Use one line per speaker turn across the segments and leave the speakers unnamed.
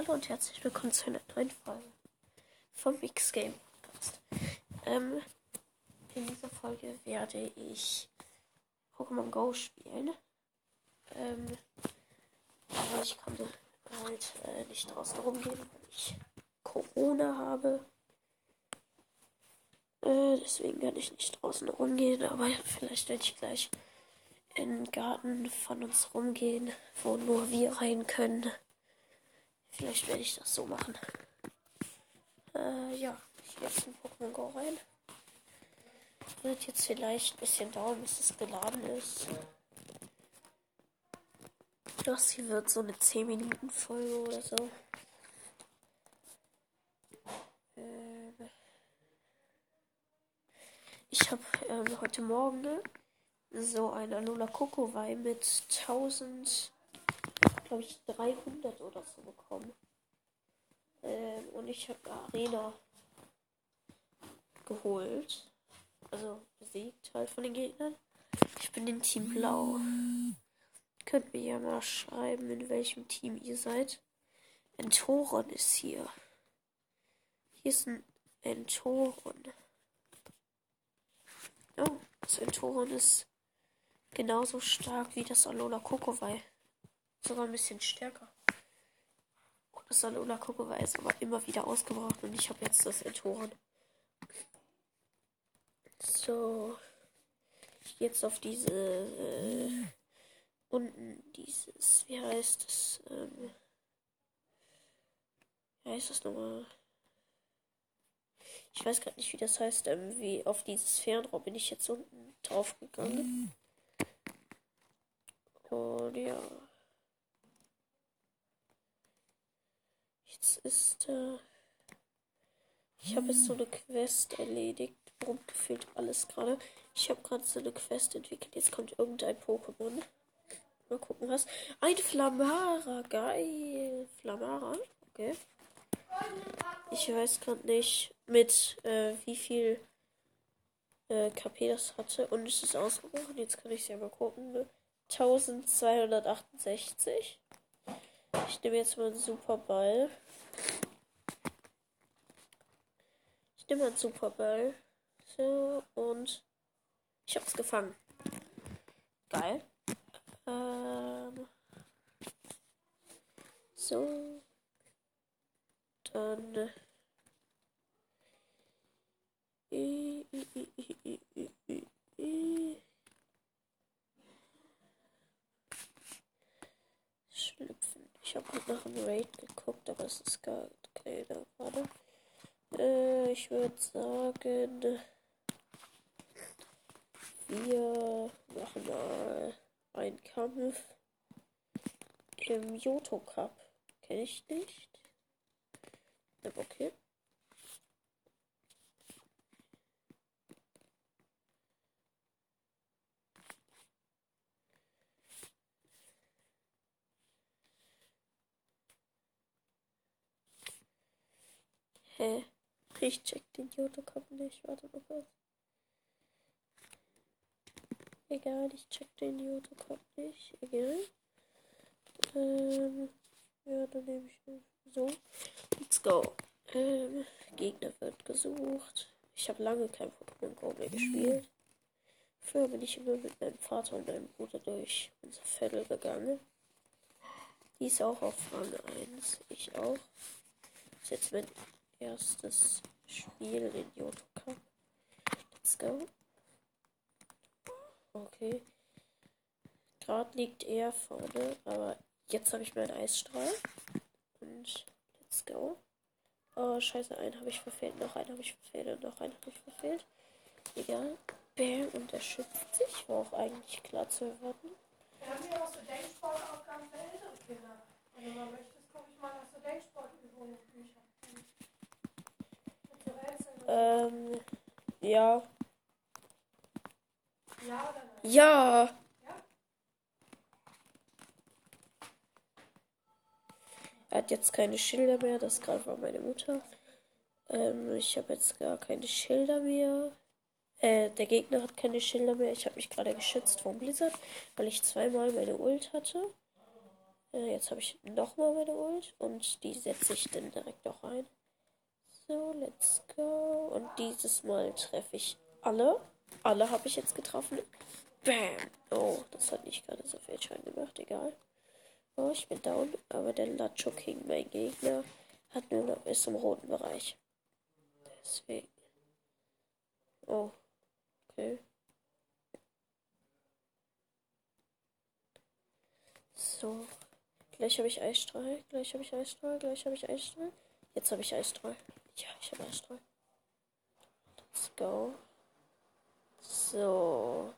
Hallo und herzlich willkommen zu einer neuen Folge vom Mix Game Podcast. Ähm, in dieser Folge werde ich Pokémon Go spielen. Ähm, aber ich kann halt äh, nicht draußen rumgehen, weil ich Corona habe. Äh, deswegen kann ich nicht draußen rumgehen, aber vielleicht werde ich gleich in den Garten von uns rumgehen, wo nur wir rein können. Vielleicht werde ich das so machen. Äh, ja, ich jetzt in Pokémon Go rein. Wird jetzt vielleicht ein bisschen dauern, bis es geladen ist. Das hier wird so eine 10 Minuten Folge oder so. Ähm ich habe ähm, heute Morgen ne, so ein Alola Kokowai mit 1000 glaube ich, 300 oder so bekommen. Ähm, und ich habe Arena geholt. Also besiegt halt von den Gegnern. Ich bin in Team Blau. Könnt mir ja mal schreiben, in welchem Team ihr seid. Entoron ist hier. Hier ist ein Entoron. Oh, das Entoron ist genauso stark wie das Alola Kokowai. Sogar ein bisschen stärker. Das Alola Kokova ist aber immer wieder ausgebraucht und ich habe jetzt das Entoren. So. Jetzt auf diese. Äh, unten dieses. Wie heißt das? Ähm, wie heißt das nochmal? Ich weiß gerade nicht, wie das heißt. Ähm, wie auf dieses Fernrohr bin ich jetzt unten drauf gegangen. Und ja. Jetzt ist äh, ich habe jetzt so eine Quest erledigt. Warum gefühlt alles gerade? Ich habe gerade so eine Quest entwickelt. Jetzt kommt irgendein Pokémon. Mal gucken was. Ein Flamara, geil. Flamara, okay. Ich weiß gerade nicht, mit äh, wie viel äh, KP das hatte. Und es ist ausgebrochen. Jetzt kann ich es ja mal gucken. 1268. Ich nehme jetzt mal einen Superball. Nehme einen Superball. So, und ich hab's gefangen. Geil. Ähm, so. Dann. Äh, Schlüpfen. Ich habe nach einem Raid geguckt, aber es ist gar keiner gerade. Äh, ich würde sagen, wir machen mal einen Kampf im Yoto Cup. Kenne ich nicht. Okay. Hä? Ich check den Yoto-Cup nicht. Warte mal kurz. Egal, ich check den Yoto-Cup nicht. Egal. Ähm, ja, dann nehme ich so. Let's go. Ähm, Gegner wird gesucht. Ich habe lange kein Pokémon Go mehr gespielt. Früher bin ich immer mit meinem Vater und meinem Bruder durch unser Viertel gegangen. Die ist auch auf Rang 1. Ich auch. Ist jetzt mein erstes Spiel in Cup. Let's go. Okay. Gerade liegt er vorne, aber jetzt habe ich meinen Eisstrahl. Und let's go. Oh, scheiße, einen habe ich verfehlt, noch einen habe ich verfehlt und noch einen habe ich verfehlt. Egal. Bam, und er schützt sich. War auch eigentlich klar zu erwarten.
Wir haben hier auch so Denksportaufgaben für ältere Kinder. Wenn du mal möchtest, gucke ich mal nach so Denksportübungen und Büchern.
Ähm, ja.
Ja oder nein?
Ja.
Ja?
Er hat jetzt keine Schilder mehr. Das gerade war meine Mutter. Ähm, ich habe jetzt gar keine Schilder mehr. Äh, der Gegner hat keine Schilder mehr. Ich habe mich gerade geschützt vom Blizzard, weil ich zweimal meine Ult hatte. Äh, jetzt habe ich nochmal meine Ult und die setze ich dann direkt auch ein. So, let's go. Und dieses Mal treffe ich alle. Alle habe ich jetzt getroffen. Bam. Oh, das hat nicht gerade so viel Schein gemacht. Egal. Oh, ich bin down. Aber der Lacho King, mein Gegner, hat nur noch bis zum roten Bereich. Deswegen. Oh. Okay. So. Gleich habe ich Eisstrahl. Gleich habe ich Eisstrahl. Gleich habe ich Eisstrahl. Jetzt habe ich Eisstrahl. Ja, ich habe Eisstrahl. Let's go. So.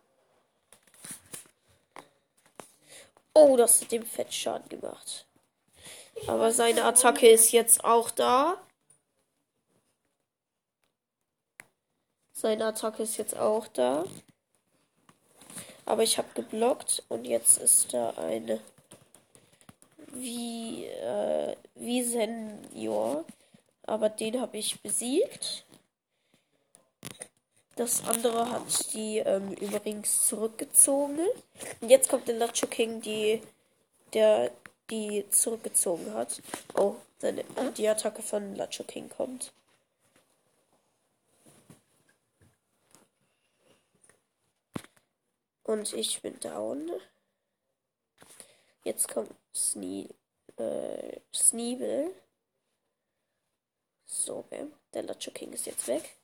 Oh, das hat dem Fett Schaden gemacht. Aber seine Attacke ist jetzt auch da. Seine Attacke ist jetzt auch da. Aber ich habe geblockt und jetzt ist da eine wie, äh, wie Senior. Aber den habe ich besiegt. Das andere hat die ähm, übrigens zurückgezogen. Und jetzt kommt der Nacho King, die, der die zurückgezogen hat. Oh, seine, die Attacke von Nacho King kommt. Und ich bin down. Jetzt kommt Snee, äh, Sneebel. So, okay. Der Lacho King ist jetzt weg.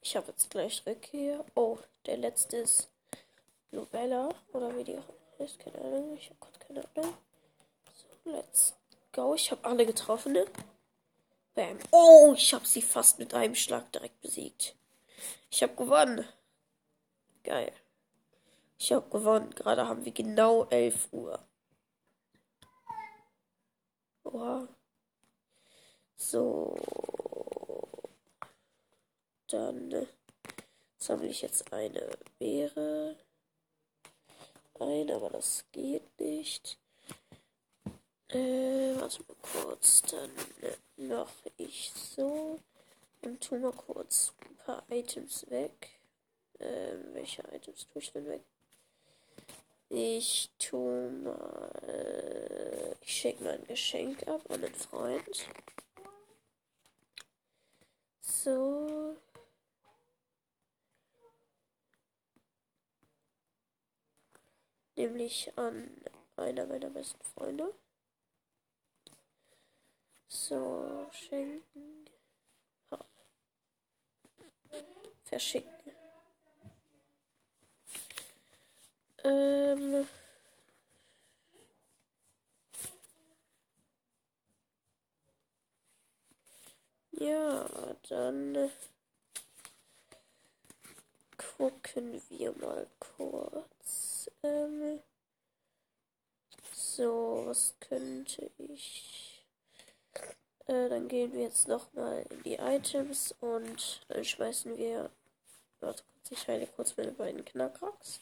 Ich habe jetzt gleich Rückkehr. Oh, der letzte ist Lobella. Oder wie die heißt. Keine Ahnung. Ich habe gerade keine Ahnung. So, let's go. Ich habe alle getroffen. Ne? Bam. Oh, ich habe sie fast mit einem Schlag direkt besiegt. Ich habe gewonnen. Geil. Ich habe gewonnen. Gerade haben wir genau 11 Uhr. Oha. So. Dann äh, sammle ich jetzt eine Beere ein, aber das geht nicht. Äh, warte mal kurz. Dann äh, mache ich so und tu mal kurz ein paar Items weg. Ähm, welche Items tue ich denn weg? Ich tue mal. Ich schicke mein Geschenk ab an den Freund. So. Nämlich an einer meiner besten Freunde. So, schenken. Verschicken. Ähm. Ja, dann gucken wir mal kurz. Ähm, so, was könnte ich? Äh, dann gehen wir jetzt nochmal in die Items und dann schmeißen wir. Warte kurz, ich heile kurz meine beiden Knackracks.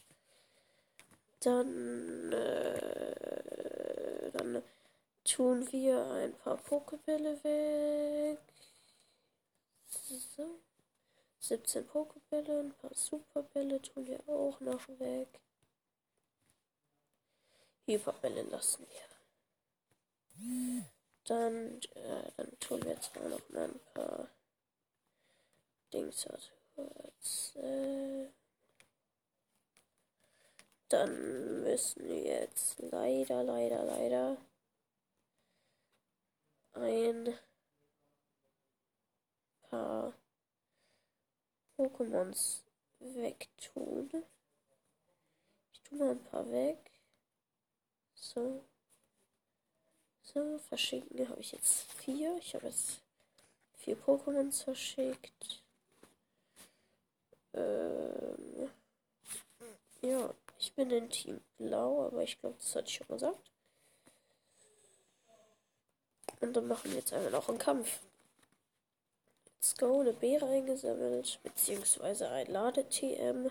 Dann, äh, dann tun wir ein paar Pokebälle weg. So. 17 Pokebälle, ein paar Superbälle tun wir auch noch weg. Hyperbälle lassen wir. Dann, äh, dann tun wir jetzt auch noch ein paar Dings. Also, äh, dann müssen wir jetzt leider, leider, leider ein paar Pokémons wegtun. Ich tue mal ein paar weg. So. So, verschicken habe ich jetzt vier. Ich habe jetzt vier Pokémons verschickt. Ähm, ja. Ich bin in Team Blau, aber ich glaube, das hatte ich schon gesagt. Und dann machen wir jetzt einfach noch einen Kampf. Let's go, eine Beere eingesammelt, beziehungsweise ein Lade-TM.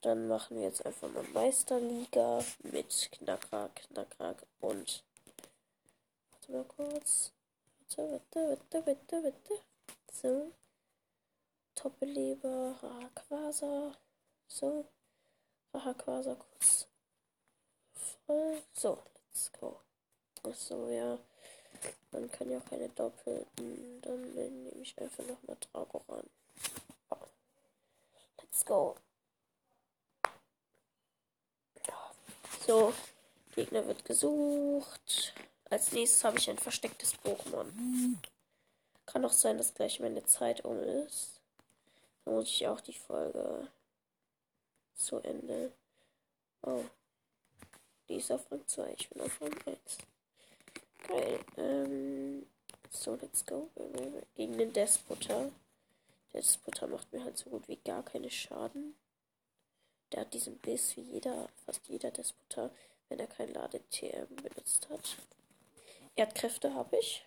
Dann machen wir jetzt einfach mal Meisterliga mit Knackrack, Knackrack und. Warte mal kurz. Warte, warte, warte, warte, warte. So. Toppeleber, Rayquaza. So. Aha, Quasar kurz Fall. So, let's go. Achso, ja. Man kann ja keine doppelten. Dann nehme ich einfach noch mal Drago ran. Let's go. So, Gegner wird gesucht. Als nächstes habe ich ein verstecktes Pokémon. Kann auch sein, dass gleich meine Zeit um ist. Dann muss ich auch die Folge zu Ende. Oh. Die ist auf Rang 2. Ich bin auf Rang 1. Geil. Ähm, so, let's go. Gegen den Despoter. Der Despoter macht mir halt so gut wie gar keine Schaden. Der hat diesen Biss wie jeder, fast jeder Despoter, wenn er kein Lade-TM benutzt hat. Erdkräfte habe ich.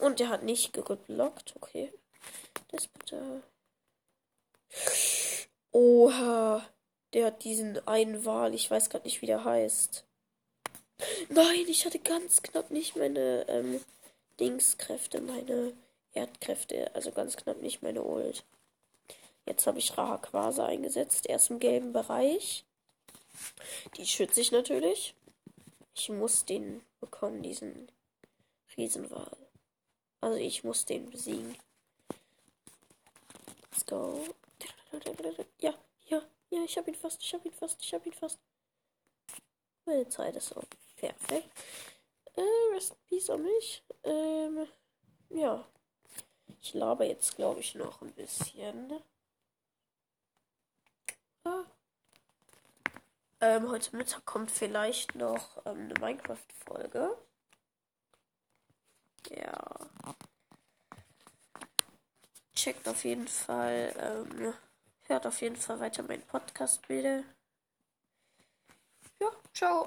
Und der hat nicht geblockt. Okay. Despoter. Oha. Hat diesen einen Wal. Ich weiß gerade nicht, wie der heißt. Nein, ich hatte ganz knapp nicht meine ähm, Dingskräfte, meine Erdkräfte. Also ganz knapp nicht meine Ult. Jetzt habe ich Rahaquasa eingesetzt. Erst im gelben Bereich. Die schütze ich natürlich. Ich muss den bekommen, diesen Riesenwal. Also ich muss den besiegen. Let's go. Ja, ja, ich habe ihn fast, ich habe ihn fast, ich habe ihn fast. Meine Zeit ist so. Perfekt. Äh, rest in peace an mich. Ähm, ja. Ich laber jetzt, glaube ich, noch ein bisschen. Ah. Ähm, heute Mittag kommt vielleicht noch ähm, eine Minecraft-Folge. Ja. Checkt auf jeden Fall, ähm, hört auf jeden Fall weiter meinen Podcast bitte. Ja, ciao.